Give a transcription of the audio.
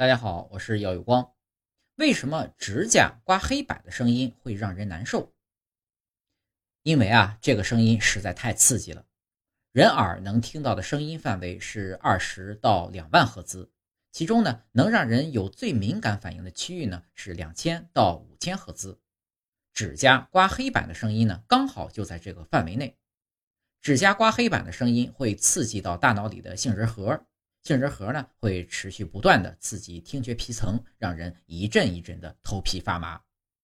大家好，我是姚有光。为什么指甲刮黑板的声音会让人难受？因为啊，这个声音实在太刺激了。人耳能听到的声音范围是二十到两万赫兹，其中呢，能让人有最敏感反应的区域呢是两千到五千赫兹。指甲刮黑板的声音呢，刚好就在这个范围内。指甲刮黑板的声音会刺激到大脑里的杏仁核。杏仁核呢会持续不断的刺激听觉皮层，让人一阵一阵的头皮发麻。